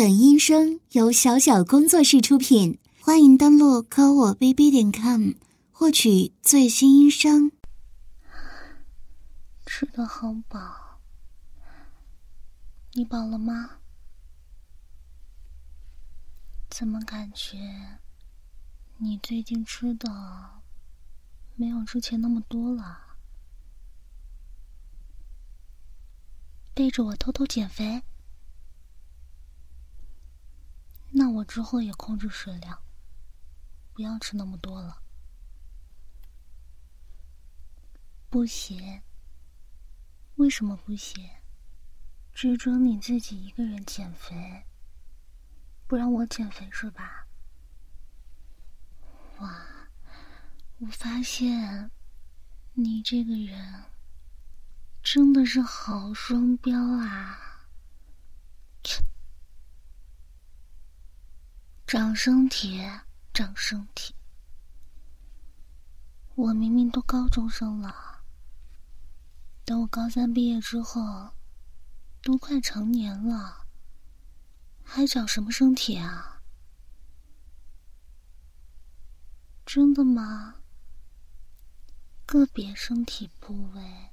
本音声由小小工作室出品，欢迎登录科我 bb 点 com 获取最新音声。吃的好饱，你饱了吗？怎么感觉你最近吃的没有之前那么多了？背着我偷偷减肥？那我之后也控制食量，不要吃那么多了。不行，为什么不行？只准你自己一个人减肥，不让我减肥是吧？哇，我发现你这个人真的是好双标啊！切。长身体，长身体。我明明都高中生了，等我高三毕业之后，都快成年了，还长什么身体啊？真的吗？个别身体部位，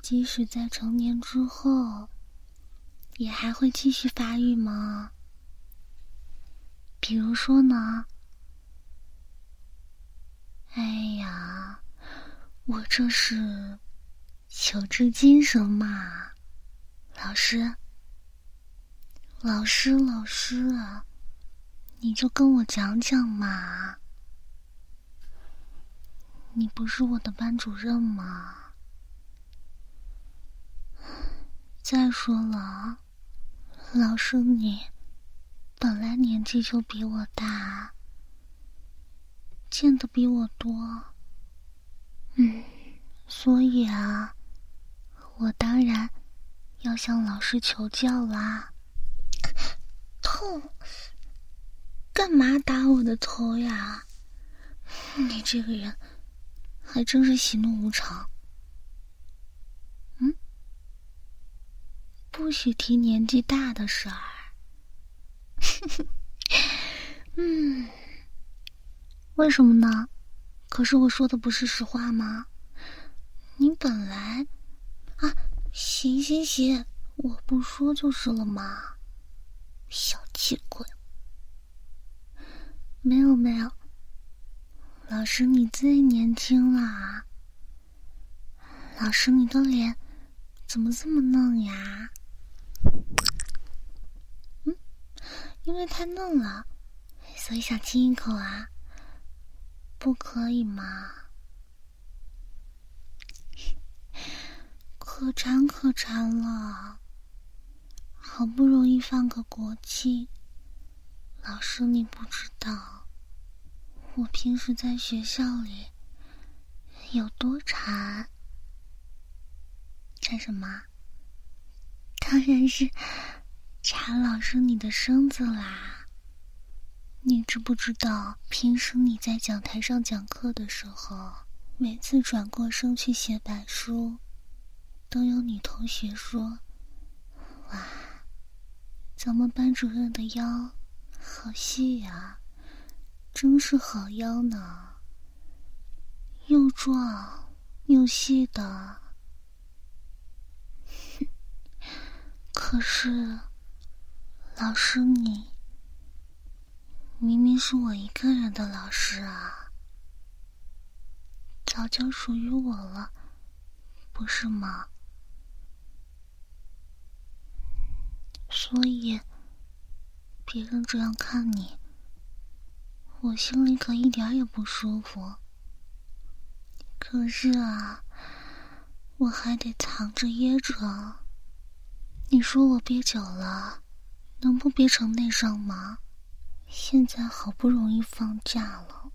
即使在成年之后，也还会继续发育吗？比如说呢？哎呀，我这是求知精神嘛，老师，老师，老师，你就跟我讲讲嘛。你不是我的班主任吗？再说了，老师你。本来年纪就比我大，见的比我多，嗯，所以啊，我当然要向老师求教啦。痛！干嘛打我的头呀？你这个人还真是喜怒无常。嗯，不许提年纪大的事儿。嗯，为什么呢？可是我说的不是实话吗？你本来啊，行行行，我不说就是了嘛，小气鬼。没有没有，老师你最年轻啦。老师你的脸怎么这么嫩呀？因为太嫩了，所以想亲一口啊，不可以吗？可馋可馋了，好不容易放个国庆，老师你不知道，我平时在学校里有多馋。馋什么？当然是。查老师，你的身子啦！你知不知道，平时你在讲台上讲课的时候，每次转过身去写板书，都有女同学说：“哇，咱们班主任的腰好细呀，真是好腰呢，又壮又细的。”可是。老师，你明明是我一个人的老师啊，早就属于我了，不是吗？所以别人这样看你，我心里可一点也不舒服。可是啊，我还得藏着掖着。你说我憋久了。能不憋成内伤吗？现在好不容易放假了，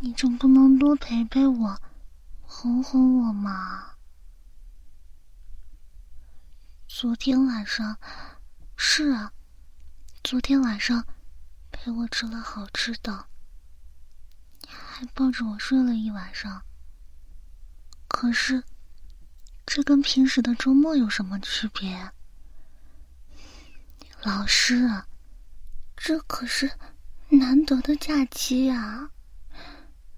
你总不能多陪陪我，哄哄我嘛？昨天晚上，是啊，昨天晚上陪我吃了好吃的，还抱着我睡了一晚上。可是，这跟平时的周末有什么区别？老师，这可是难得的假期啊，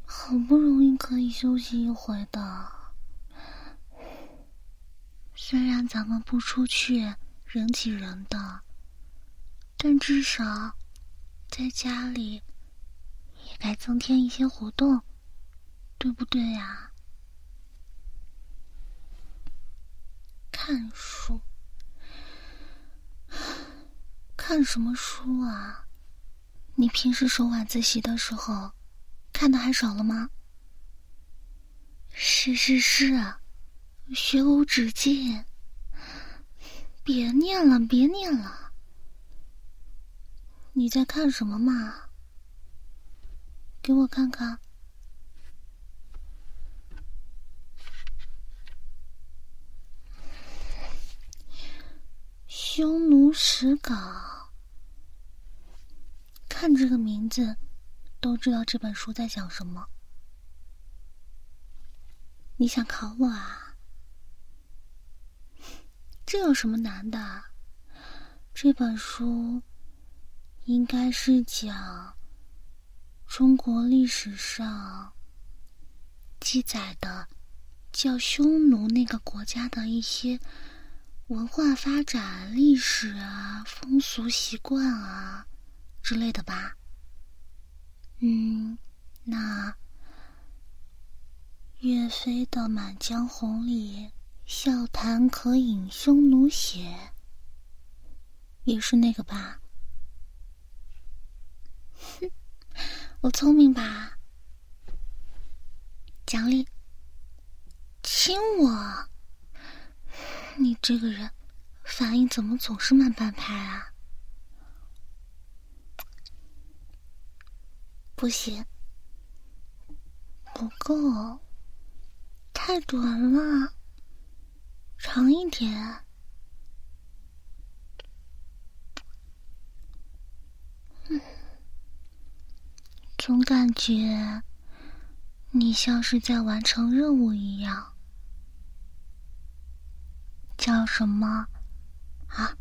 好不容易可以休息一回的。虽然咱们不出去人挤人的，但至少在家里也该增添一些活动，对不对呀？看书。看什么书啊？你平时守晚自习的时候，看的还少了吗？是是是，学无止境。别念了，别念了。你在看什么嘛？给我看看。匈奴史稿。看这个名字，都知道这本书在讲什么。你想考我啊？这有什么难的？这本书应该是讲中国历史上记载的叫匈奴那个国家的一些文化发展、历史啊、风俗习惯啊。之类的吧，嗯，那岳飞的《满江红》里“笑谈渴饮匈奴血”也是那个吧？哼，我聪明吧？奖励，亲我！你这个人反应怎么总是慢半拍啊？不行，不够，太短了，长一点。嗯，总感觉你像是在完成任务一样。叫什么？啊，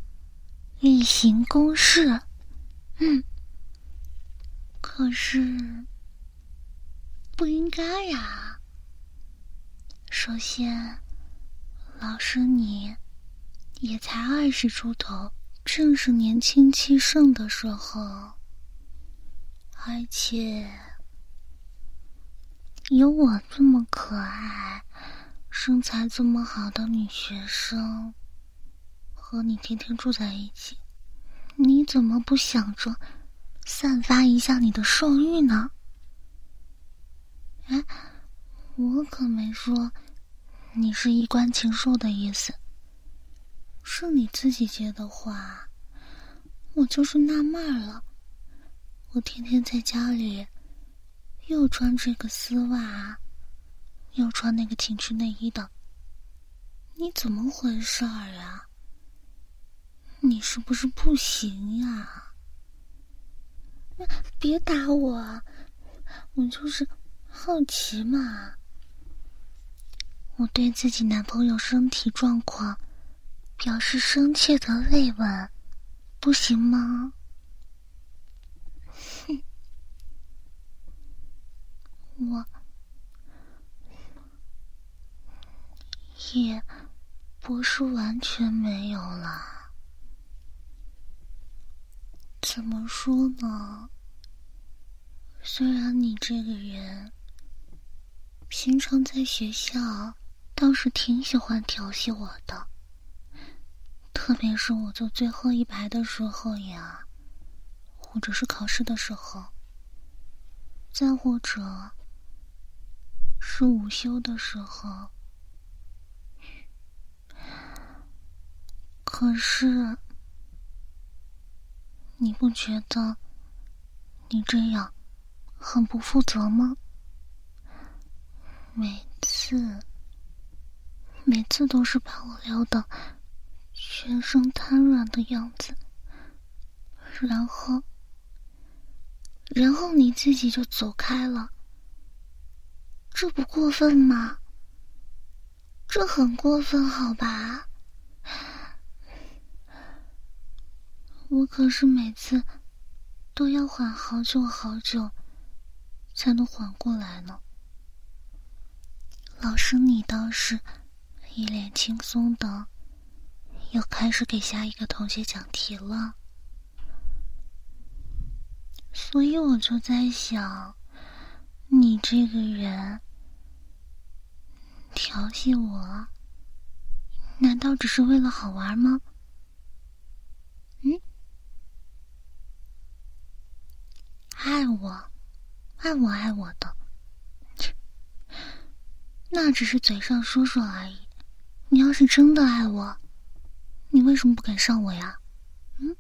例行公事。嗯。可是不应该呀。首先，老师你也才二十出头，正是年轻气盛的时候，而且有我这么可爱、身材这么好的女学生和你天天住在一起，你怎么不想着？散发一下你的兽欲呢？哎，我可没说你是衣冠禽兽的意思，是你自己接的话，我就是纳闷了。我天天在家里又穿这个丝袜，又穿那个情趣内衣的，你怎么回事儿呀？你是不是不行呀？别打我，我就是好奇嘛。我对自己男朋友身体状况表示深切的慰问，不行吗？哼，我也不是完全没有了。怎么说呢？虽然你这个人平常在学校倒是挺喜欢调戏我的，特别是我坐最后一排的时候呀，或者是考试的时候，再或者是午休的时候，可是。你不觉得你这样很不负责吗？每次，每次都是把我撩的全身瘫软的样子，然后，然后你自己就走开了，这不过分吗？这很过分，好吧？我可是每次都要缓好久好久才能缓过来呢。老师，你倒是一脸轻松的，又开始给下一个同学讲题了。所以我就在想，你这个人调戏我，难道只是为了好玩吗？嗯，爱我，爱我，爱我的，那只是嘴上说说而已。你要是真的爱我，你为什么不敢上我呀？嗯，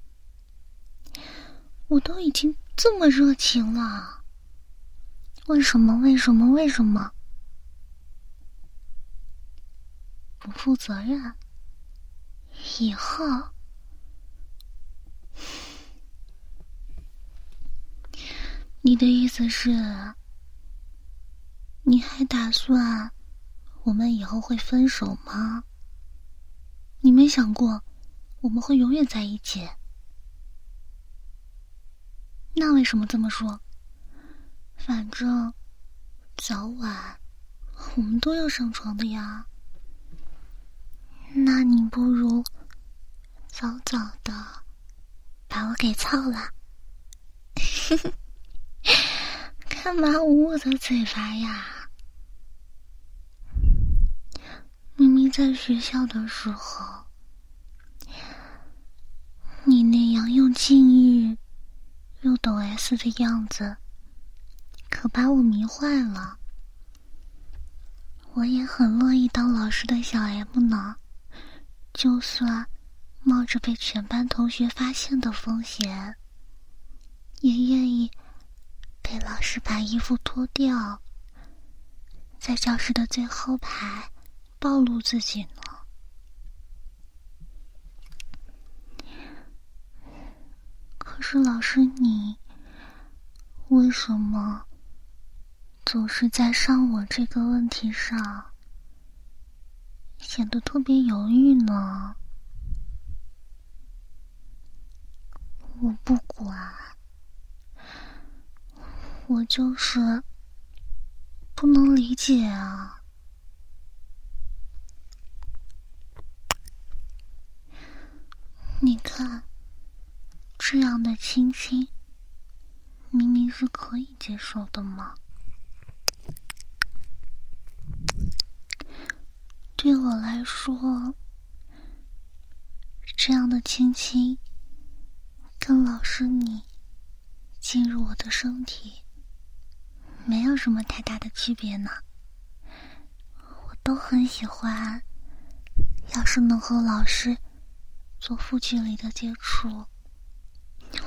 我都已经。这么热情了？为什么？为什么？为什么？不负责任？以后你的意思是，你还打算我们以后会分手吗？你没想过我们会永远在一起？那为什么这么说？反正早晚我们都要上床的呀。那你不如早早的把我给操了。干嘛捂我的嘴巴呀？明明在学校的时候，你那样用禁欲。又抖 S 的样子，可把我迷坏了。我也很乐意当老师的小 M 呢，就算冒着被全班同学发现的风险，也愿意被老师把衣服脱掉，在教室的最后排暴露自己呢。可是老师，你为什么总是在上我这个问题上显得特别犹豫呢？我不管，我就是不能理解啊！你看。这样的亲亲，明明是可以接受的吗？对我来说，这样的亲亲，跟老师你进入我的身体，没有什么太大的区别呢。我都很喜欢，要是能和老师做负距离的接触。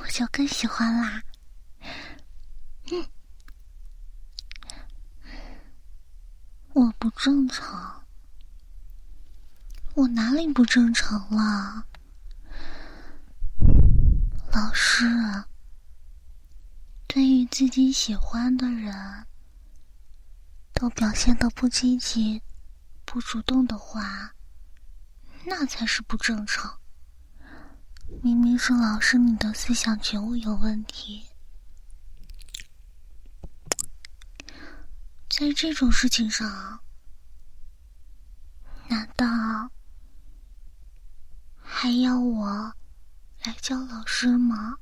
我就更喜欢啦。嗯，我不正常，我哪里不正常了？老师，对于自己喜欢的人，都表现的不积极、不主动的话，那才是不正常。明明是老师，你的思想觉悟有问题。在这种事情上，难道还要我来教老师吗？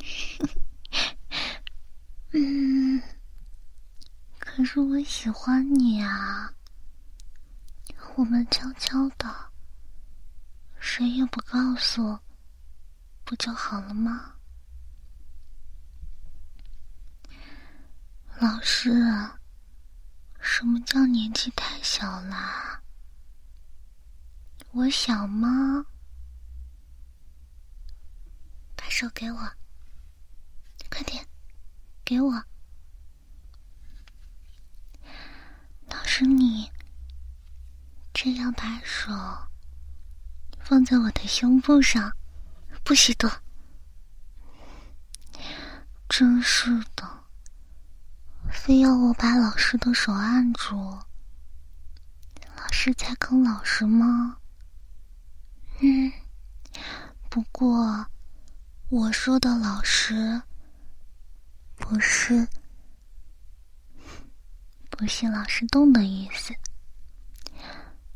嗯，可是我喜欢你啊，我们悄悄的。谁也不告诉，不就好了吗？老师，什么叫年纪太小啦？我小吗？把手给我，快点，给我。老师，你这样把手。放在我的胸部上，不许动！真是的，非要我把老师的手按住，老师才肯老实吗？嗯，不过，我说的老实，不是不是老师动的意思。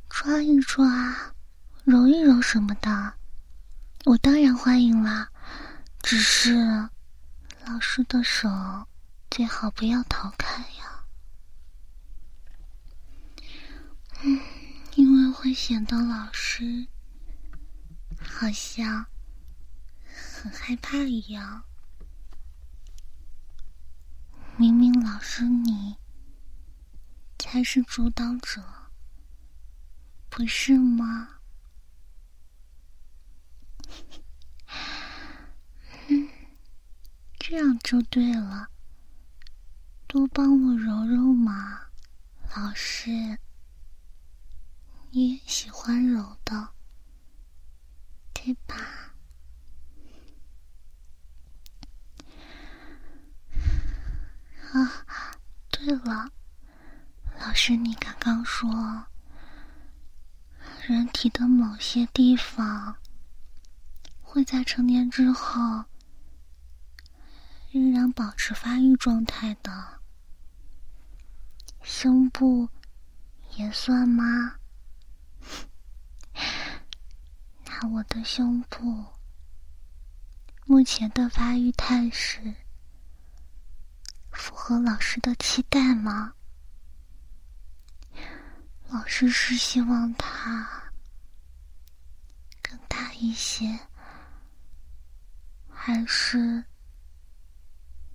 抓一抓，揉一揉什么的，我当然欢迎啦。只是老师的手最好不要逃开呀，嗯，因为会显得老师。好像很害怕一样。明明老师你才是主导者，不是吗？嗯，这样就对了。多帮我揉揉嘛，老师。你也喜欢揉的。对吧？啊，对了，老师，你刚刚说，人体的某些地方会在成年之后仍然保持发育状态的，胸部也算吗？那我的胸部目前的发育态势符合老师的期待吗？老师是希望他更大一些，还是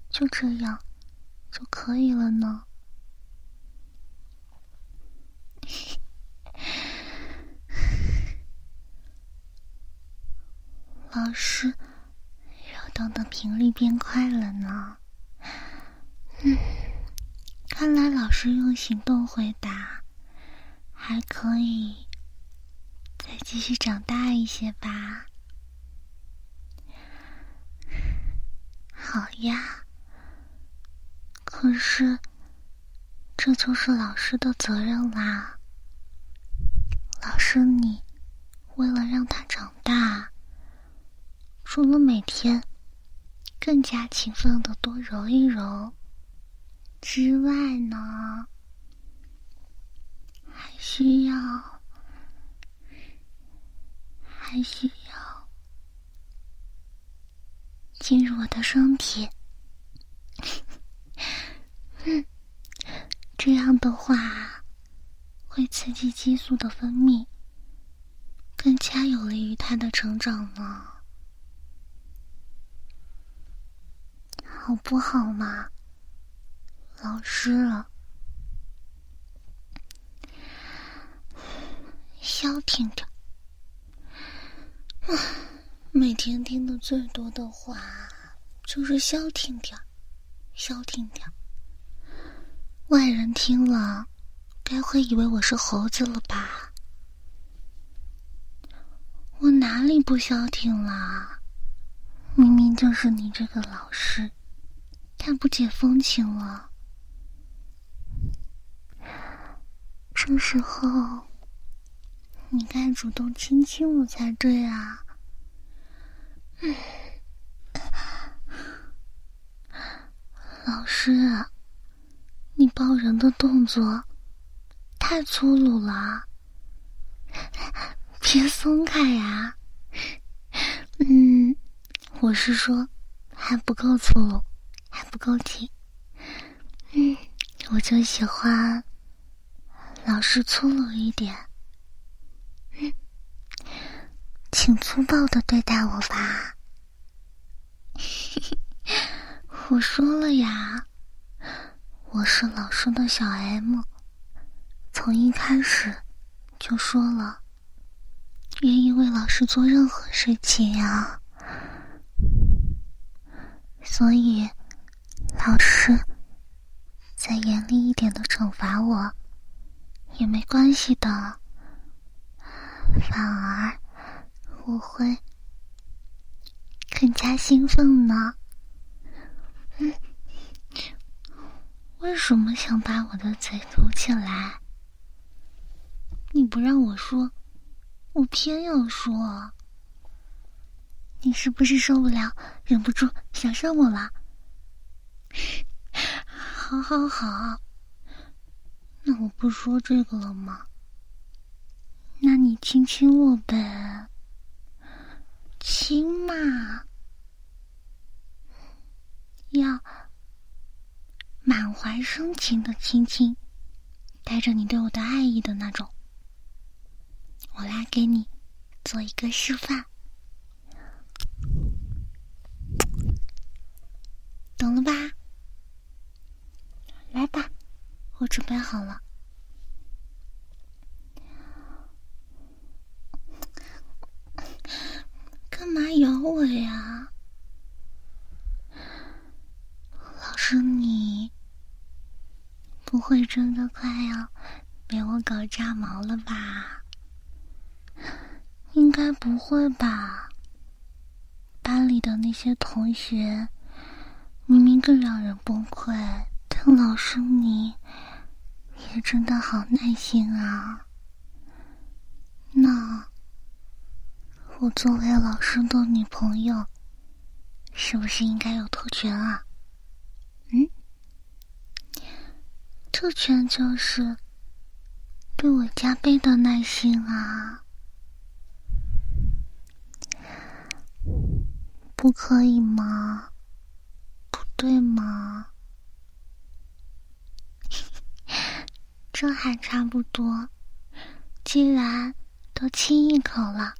就这样就可以了呢？老师，要动的频率变快了呢。嗯，看来老师用行动回答，还可以再继续长大一些吧。好呀，可是这就是老师的责任啦。老师，你为了让他长大。除了每天更加勤奋的多揉一揉之外呢，还需要还需要进入我的身体。这样的话会刺激激素的分泌，更加有利于他的成长呢。好不好嘛，老师？消停点。每天听的最多的话就是消停点，消停点。外人听了，该会以为我是猴子了吧？我哪里不消停了？明明就是你这个老师。太不解风情了，这时候你该主动亲亲我才对啊！老师，你抱人的动作太粗鲁了，别松开呀！嗯，我是说还不够粗鲁。还不够紧，嗯，我就喜欢老师粗鲁一点，请粗暴的对待我吧。我说了呀，我是老师的小 M，从一开始就说了，愿意为老师做任何事情呀，所以。老师，再严厉一点的惩罚我也没关系的，反而我会更加兴奋呢。嗯，为什么想把我的嘴堵起来？你不让我说，我偏要说。你是不是受不了，忍不住想上我了？好 好好，那我不说这个了吗？那你亲亲我呗，亲嘛，要满怀深情的亲亲，带着你对我的爱意的那种。我来给你做一个示范。懂了吧？来吧，我准备好了。干嘛咬我呀？老师，你不会真的快要被我搞炸毛了吧？应该不会吧？班里的那些同学。明明更让人崩溃，但老师你也真的好耐心啊。那我作为老师的女朋友，是不是应该有特权啊？嗯，特权就是对我加倍的耐心啊，不可以吗？不对吗？这还差不多。既然都亲一口了，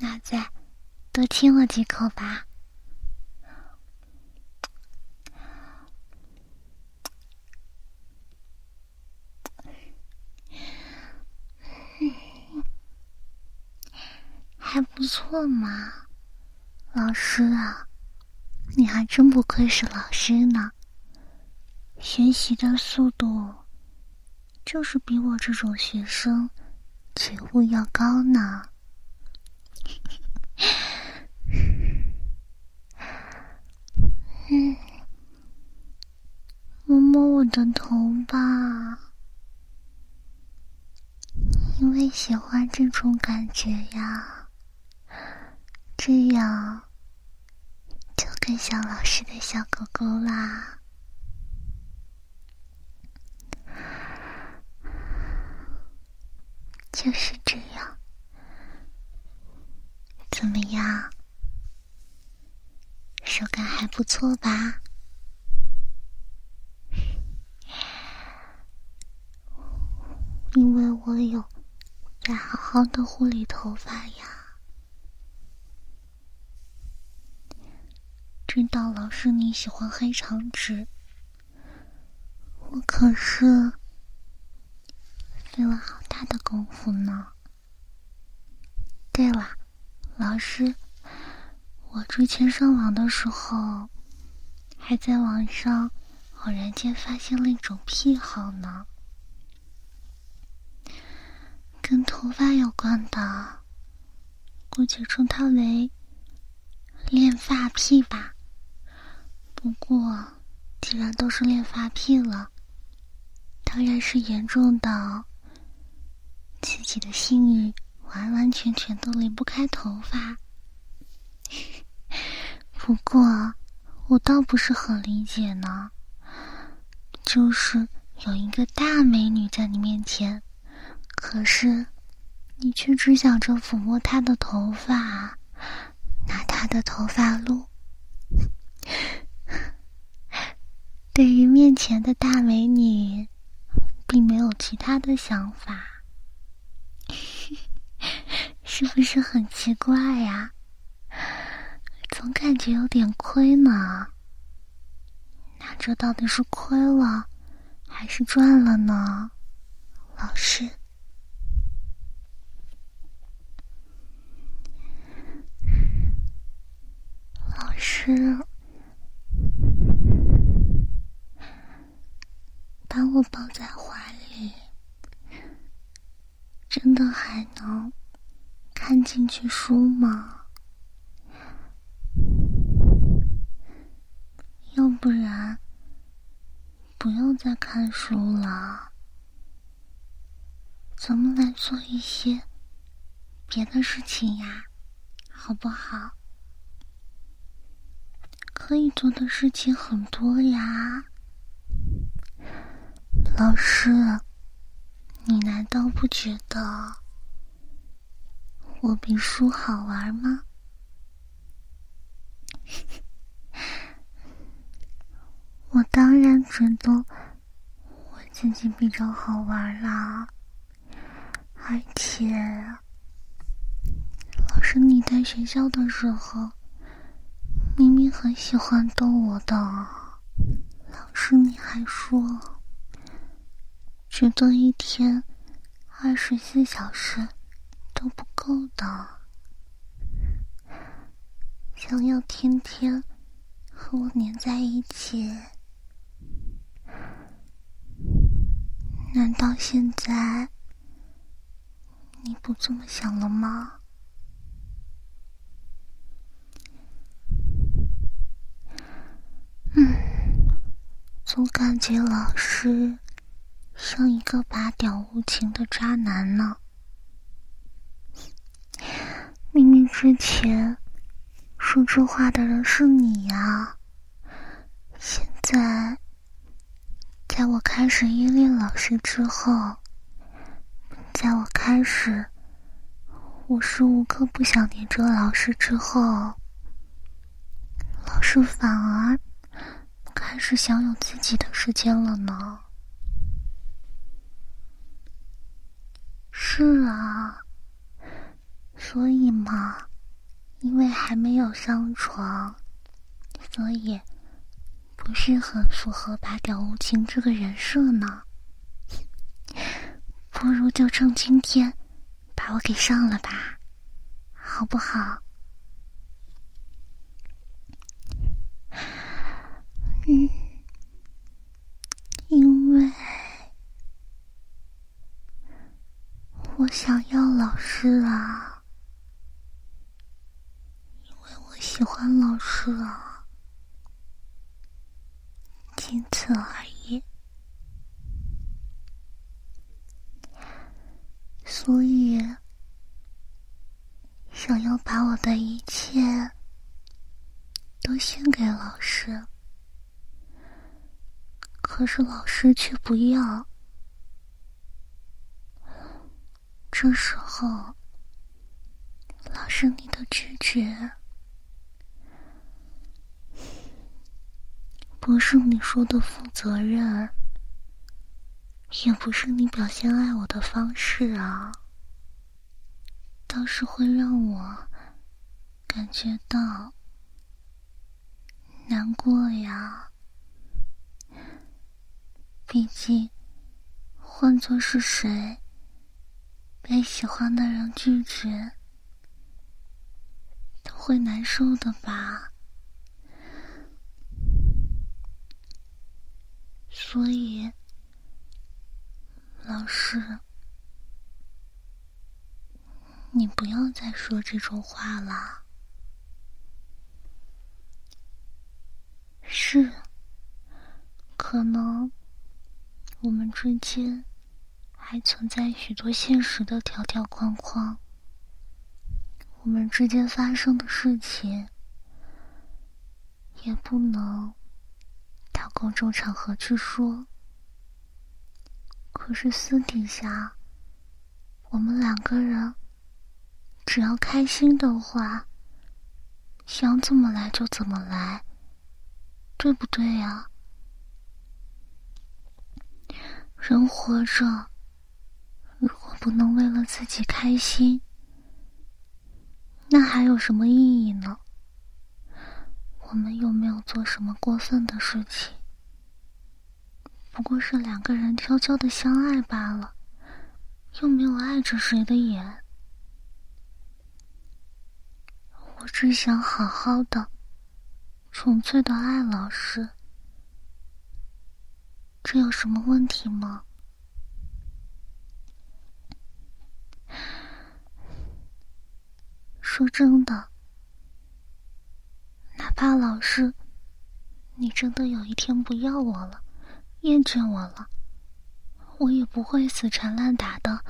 那再多亲我几口吧。还不错嘛，老师啊。你还真不愧是老师呢，学习的速度就是比我这种学生觉悟要高呢。嗯，摸摸我的头吧，因为喜欢这种感觉呀，这样就。更像老师的小狗狗啦，就是这样。怎么样？手感还不错吧？因为我有在好好的护理头发呀。知道老师你喜欢黑长直，我可是费了好的功夫呢。对了，老师，我之前上网的时候，还在网上偶然间发现了一种癖好呢，跟头发有关的，姑且称它为练发癖吧。不过，既然都是练发癖了，当然是严重的自己的性欲完完全全都离不开头发。不过，我倒不是很理解呢，就是有一个大美女在你面前，可是你却只想着抚摸她的头发，拿她的头发撸。对于面前的大美女，并没有其他的想法，是不是很奇怪呀？总感觉有点亏呢。那这到底是亏了，还是赚了呢？老师，老师。把我抱在怀里，真的还能看进去书吗？要不然，不用再看书了，咱们来做一些别的事情呀，好不好？可以做的事情很多呀。老师，你难道不觉得我比书好玩吗？我当然觉得我自己比较好玩啦，而且，老师你在学校的时候明明很喜欢逗我的，老师你还说觉得一天二十四小时都不够的，想要天天和我黏在一起。难道现在你不这么想了吗？嗯，总感觉老师像一个拔屌无情的渣男呢。明明之前说这话的人是你呀，现在。在我开始依恋老师之后，在我开始无时无刻不想黏着老师之后，老师反而开始想有自己的时间了呢。是啊，所以嘛，因为还没有上床，所以。不是很符合拔屌无情这个人设呢，不如就趁今天把我给上了吧，好不好？嗯，因为我想要老师啊，因为我喜欢老师啊。仅此而已，所以想要把我的一切都献给老师，可是老师却不要。这时候，老师你的拒绝。不是你说的负责任，也不是你表现爱我的方式啊，倒是会让我感觉到难过呀。毕竟，换做是谁，被喜欢的人拒绝，都会难受的吧。所以，老师，你不要再说这种话了。是，可能我们之间还存在许多现实的条条框框，我们之间发生的事情也不能。到公众场合去说，可是私底下，我们两个人只要开心的话，想怎么来就怎么来，对不对呀？人活着，如果不能为了自己开心，那还有什么意义呢？我们又没有做什么过分的事情，不过是两个人悄悄的相爱罢了，又没有碍着谁的眼。我只想好好的、纯粹的爱老师，这有什么问题吗？说真的。哪怕老师，你真的有一天不要我了，厌倦我了，我也不会死缠烂打的。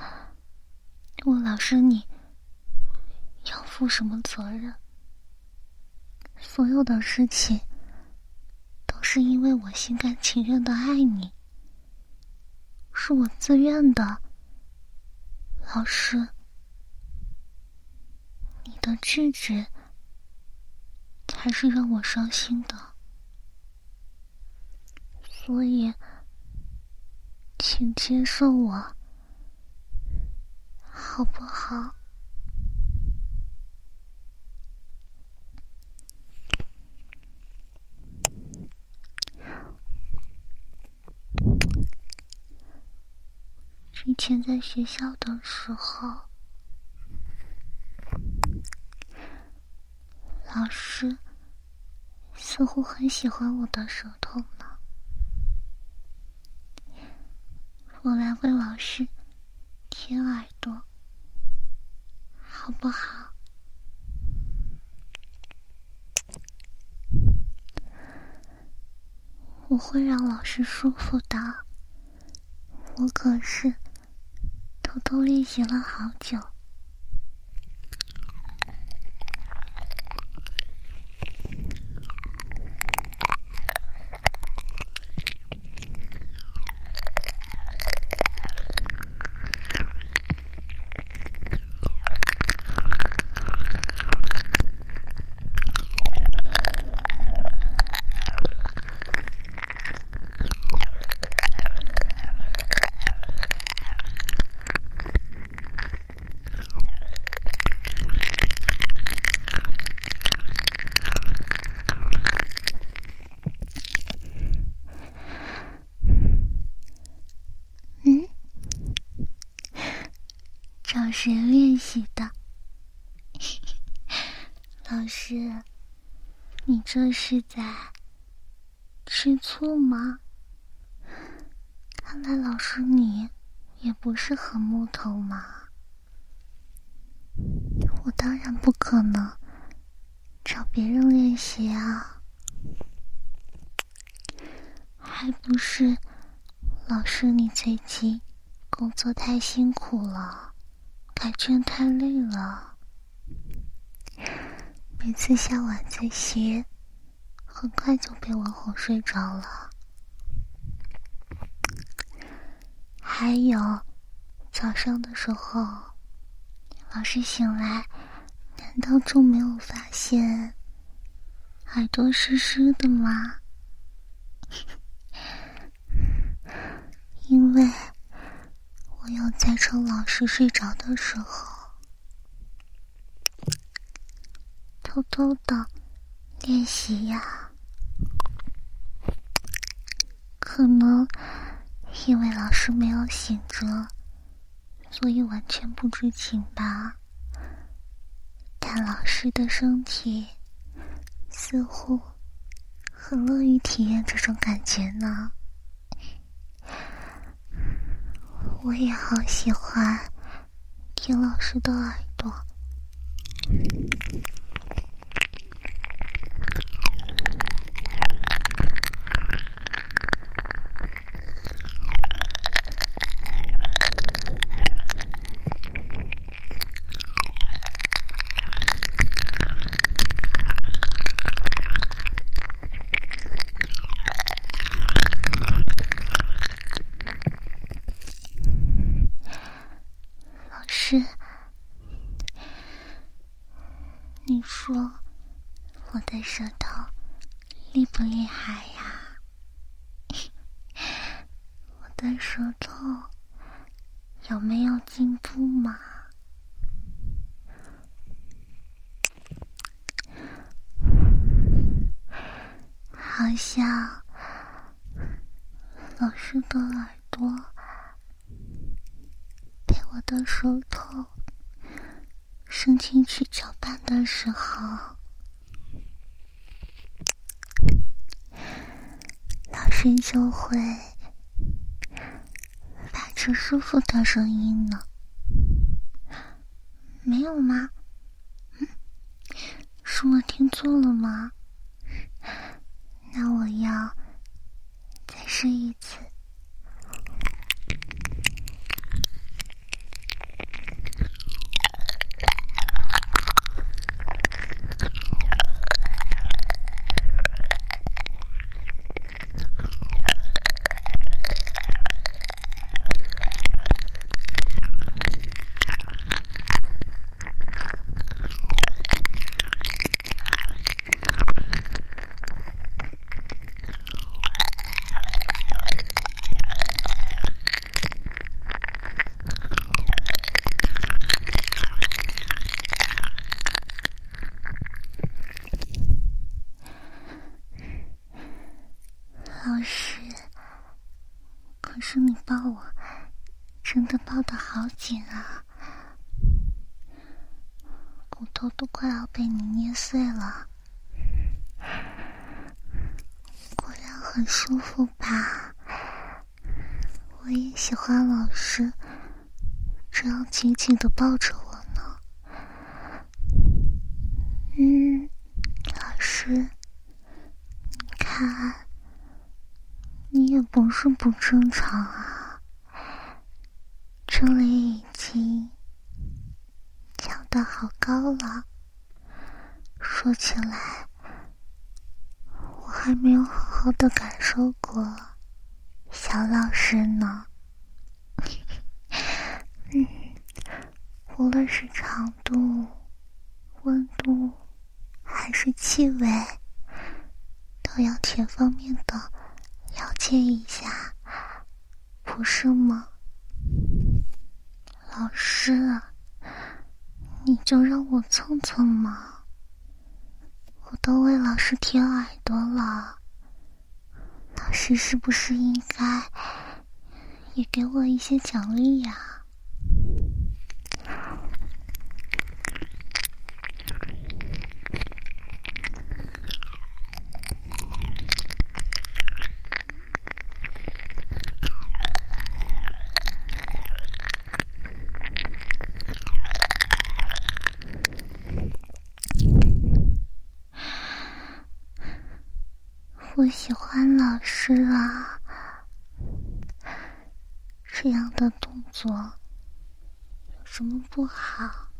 问老师，你要负什么责任？所有的事情都是因为我心甘情愿的爱你，是我自愿的。老师，你的拒绝还是让我伤心的，所以，请接受我，好不好？之前在学校的时候，老师似乎很喜欢我的舌头呢。我来为老师舔耳朵，好不好？我会让老师舒服的。我可是。偷偷练习了好久。谁练习的？老师，你这是在吃醋吗？看来老师你也不是很木头嘛。我当然不可能找别人练习啊，还不是老师你最近工作太辛苦了。改卷太累了，每次下晚自习，很快就被我哄睡着了。还有早上的时候，老师醒来，难道就没有发现耳朵湿湿的吗？因为。我要在趁老师睡着的时候，偷偷的练习呀。可能因为老师没有醒着，所以完全不知情吧。但老师的身体似乎很乐于体验这种感觉呢。我也好喜欢听老师的耳朵。舌头厉不厉害呀？我的舌头有没有进步吗？好像老师的耳朵被我的舌头伸进去搅拌的时候。声就会发出舒服的声音呢，没有吗？是我听错了吗？那我要再试一次。师，你抱我，真的抱得好紧啊，骨头都快要被你捏碎了。果然很舒服吧？我也喜欢老师这样紧紧的抱着我呢。嗯，老师，你看，你也不是不正常啊，这里已经翘得好高了。说起来，我还没有好好的感受过小老师呢。嗯，无论是长度、温度还是气味，都要全方面的了解一下，不是吗？老师，你就让我蹭蹭嘛。我都为老师舔耳朵了，老师是不是应该也给我一些奖励呀喜欢是啊，这样的动作有什么不好？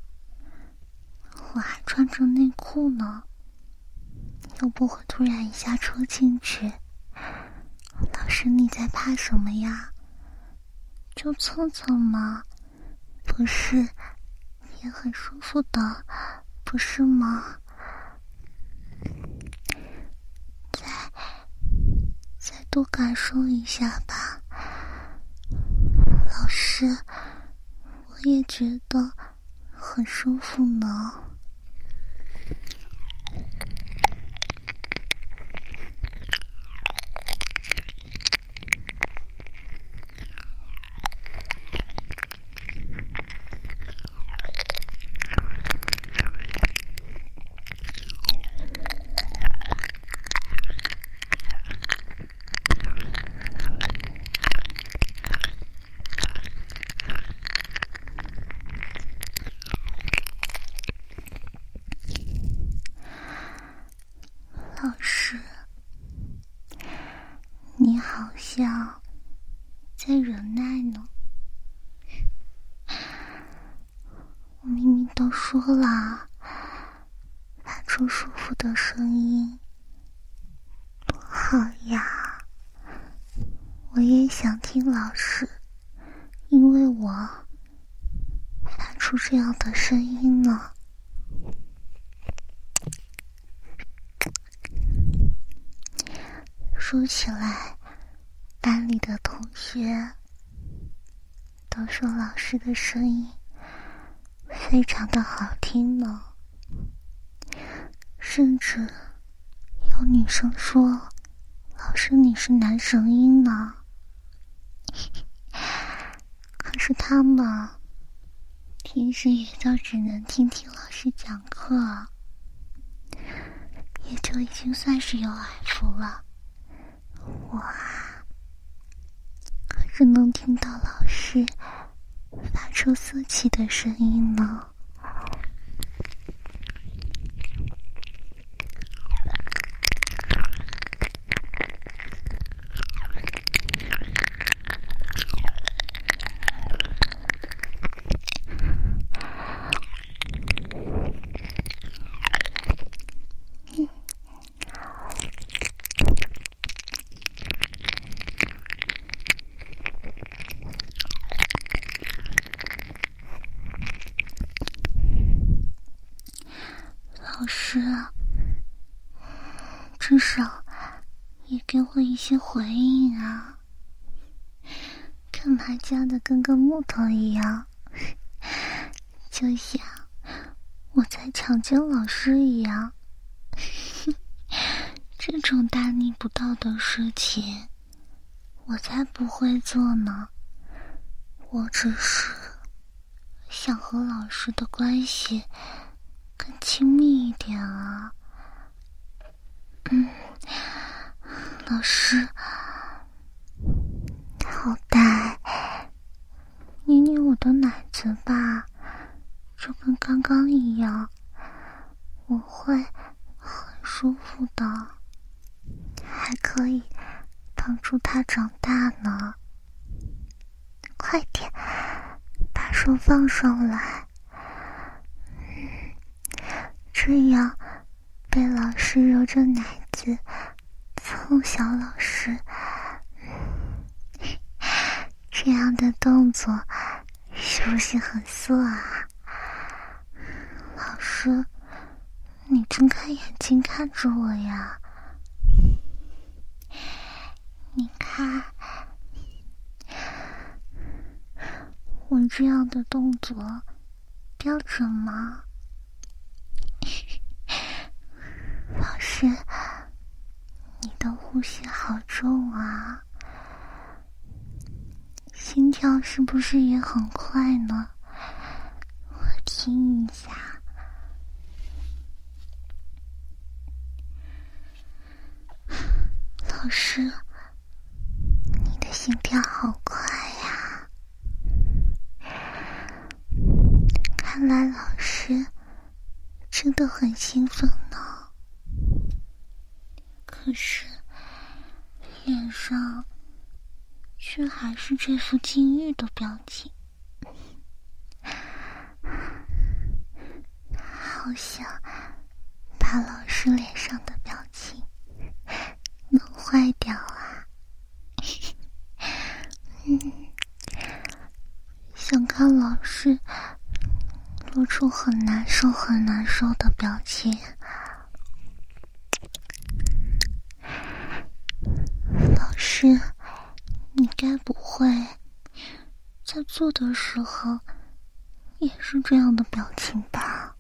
我还穿着内裤呢，又不会突然一下戳进去。老师，你在怕什么呀？就蹭蹭嘛，不是也很舒服的，不是吗？多感受一下吧，老师，我也觉得很舒服呢。说了，发出舒服的声音，多好呀！我也想听老师，因为我发出这样的声音呢。说起来，班里的同学都说老师的声音。非常的好听呢，甚至有女生说：“老师你是男声音呢。”可是他们平时也就只能听听老师讲课，也就已经算是有耳福了。我可是能听到老师。发出色气的声音呢。至少也给我一些回应啊！干嘛夹的跟个木头一样？就像我在强奸老师一样。这种大逆不道的事情，我才不会做呢。我只是想和老师的关系更亲密一点啊。嗯，老师，好大，捏捏我的奶子吧，就跟刚刚一样，我会很舒服的，还可以帮助他长大呢。快点，把手放上来。这样，被老师揉着奶子，蹭小老师，这样的动作是不是很色啊？老师，你睁开眼睛看着我呀！你看。我这样的动作标准吗？老师，你的呼吸好重啊，心跳是不是也很快呢？我听一下。老师，你的心跳好快呀！看来老师真的很兴奋呢，可是脸上却还是这副禁欲的表情，好想把老师脸上的表情弄坏掉啊！嗯，想看老师。露出很难受、很难受的表情。老师，你该不会在做的时候也是这样的表情吧？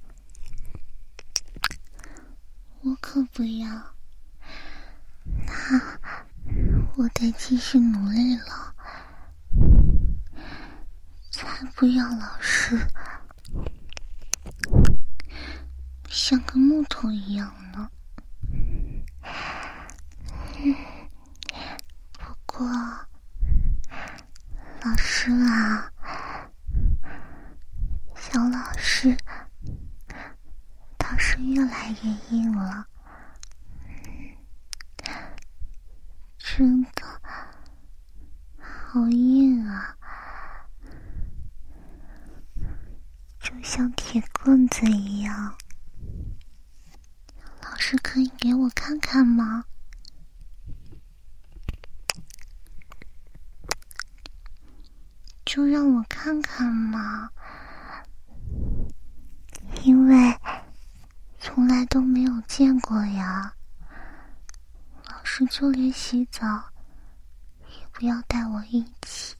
我可不要，那我得继续努力了，才不要老师。像个木头一样呢。嗯过，老师啊，小老师倒是越来越硬了，真的好硬啊，就像铁棍子一样。老师可以给我看看吗？就让我看看嘛，因为从来都没有见过呀。老师就连洗澡也不要带我一起，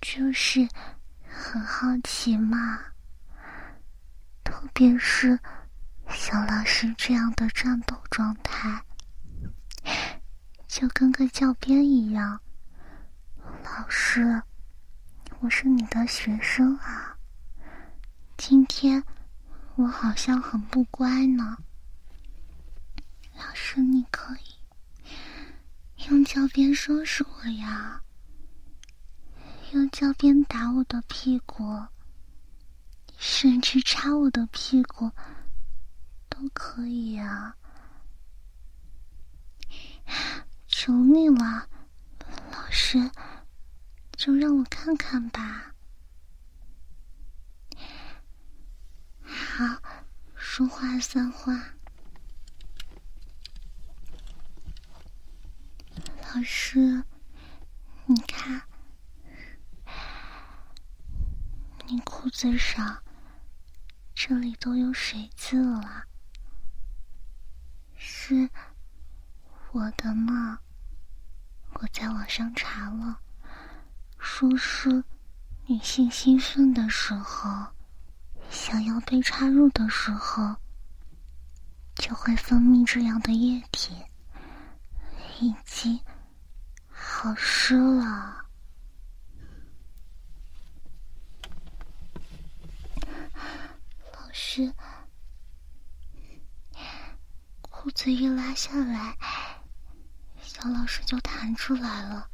就是很好奇嘛，特别是。小老师这样的战斗状态，就跟个教鞭一样。老师，我是你的学生啊。今天我好像很不乖呢。老师，你可以用教鞭收拾我呀，用教鞭打我的屁股，甚至插我的屁股。都可以啊，求你了，老师，就让我看看吧。好，说话算话。老师，你看，你裤子上这里都有水渍了。是我的吗？我在网上查了，说是女性兴奋的时候，想要被插入的时候，就会分泌这样的液体，以及好湿了。老师，裤子一拉下来，小老师就弹出来了。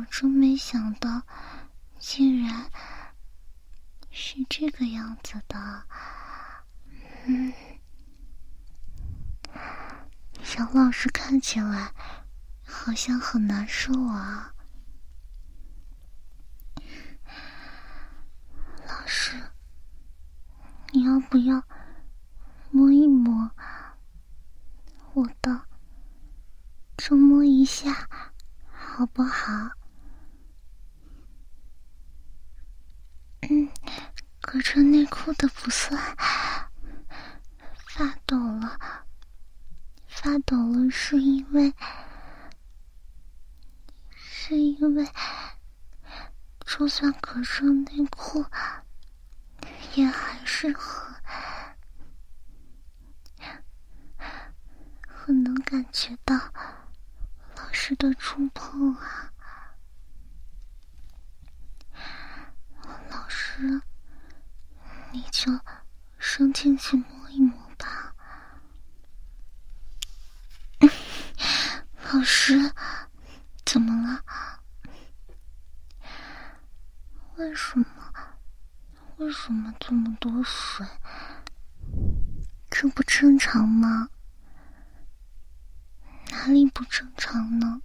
我真没想到，竟然是这个样子的。嗯，小老师看起来好像很难受啊。老师，你要不要摸一摸我的？触摸一下，好不好？嗯，隔穿内裤的不算，发抖了，发抖了，是因为，是因为，就算隔穿内裤，也还是很，很能感觉到老师的触碰啊。老师，你就伸进去摸一摸吧。老师，怎么了？为什么？为什么这么多水？这不正常吗？哪里不正常呢？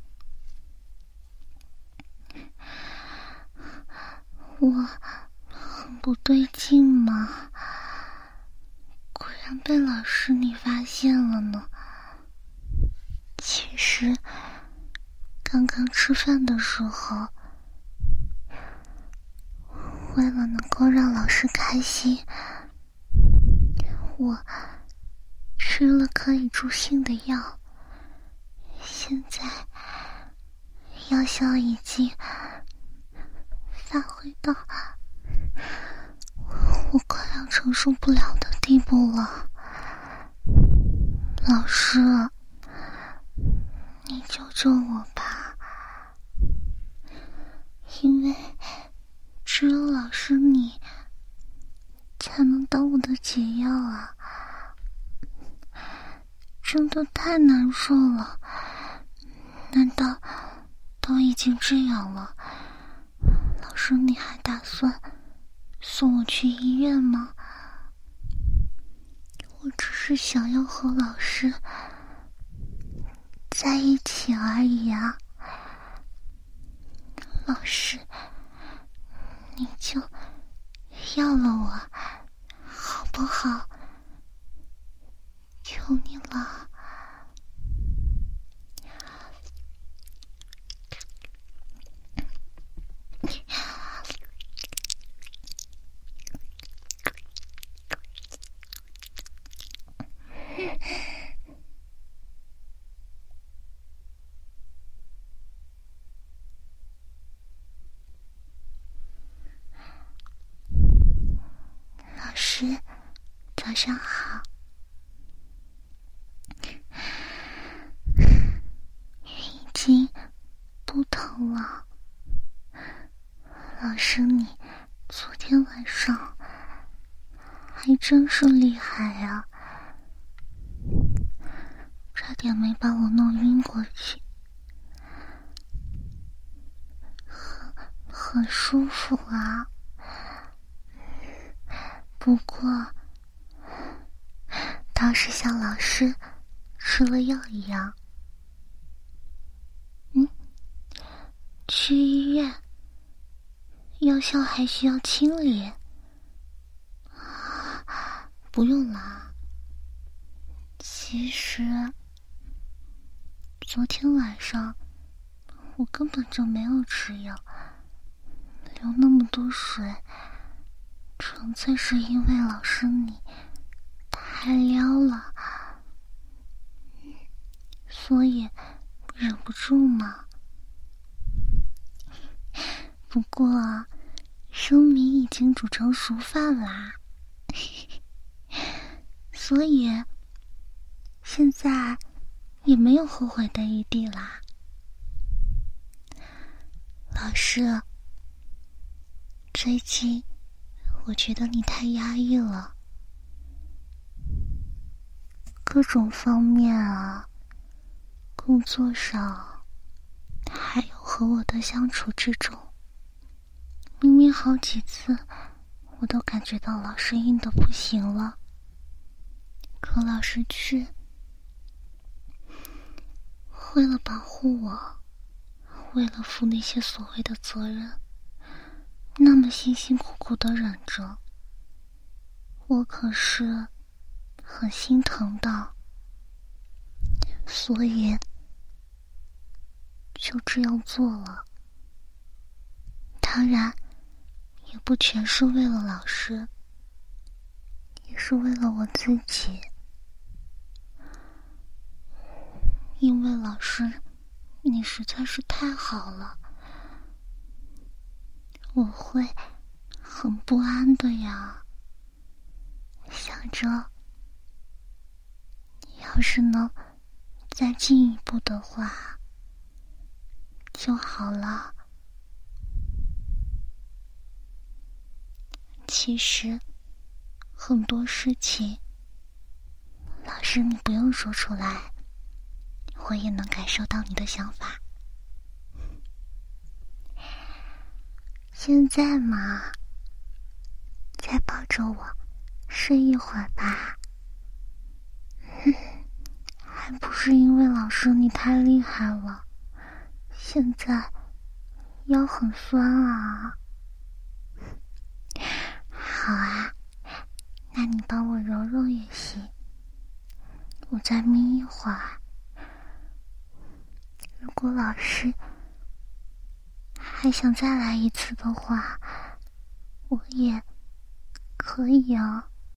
我。不对劲吗？果然被老师你发现了呢。其实，刚刚吃饭的时候，为了能够让老师开心，我吃了可以助兴的药。现在，药效已经发挥到。我快要承受不了的地步了，老师，你救救我吧！因为只有老师你才能当我的解药啊！真的太难受了，难道都已经这样了，老师你还打算？送我去医院吗？我只是想要和老师在一起而已啊！老师，你就要了我，好不好？求你了。真是厉害呀！差点没把我弄晕过去，很很舒服啊。不过倒是像老师吃了药一样。嗯，去医院，药效还需要清理。不用啦。其实昨天晚上我根本就没有吃药，流那么多水，纯粹是因为老师你太撩了，所以忍不住嘛。不过生米已经煮成熟饭啦。所以，现在也没有后悔的余地啦。老师，最近我觉得你太压抑了，各种方面啊，工作上，还有和我的相处之中，明明好几次我都感觉到老师硬的不行了，可老师却。为了保护我，为了负那些所谓的责任，那么辛辛苦苦的忍着，我可是很心疼的，所以就这样做了。当然，也不全是为了老师，也是为了我自己。因为老师，你实在是太好了，我会很不安的呀。想着，要是能再进一步的话就好了。其实，很多事情，老师你不用说出来。我也能感受到你的想法。现在嘛，再抱着我睡一会儿吧。还不是因为老师你太厉害了，现在腰很酸啊。好啊，那你帮我揉揉也行。我再眯一会儿。如果老师还想再来一次的话，我也可以啊。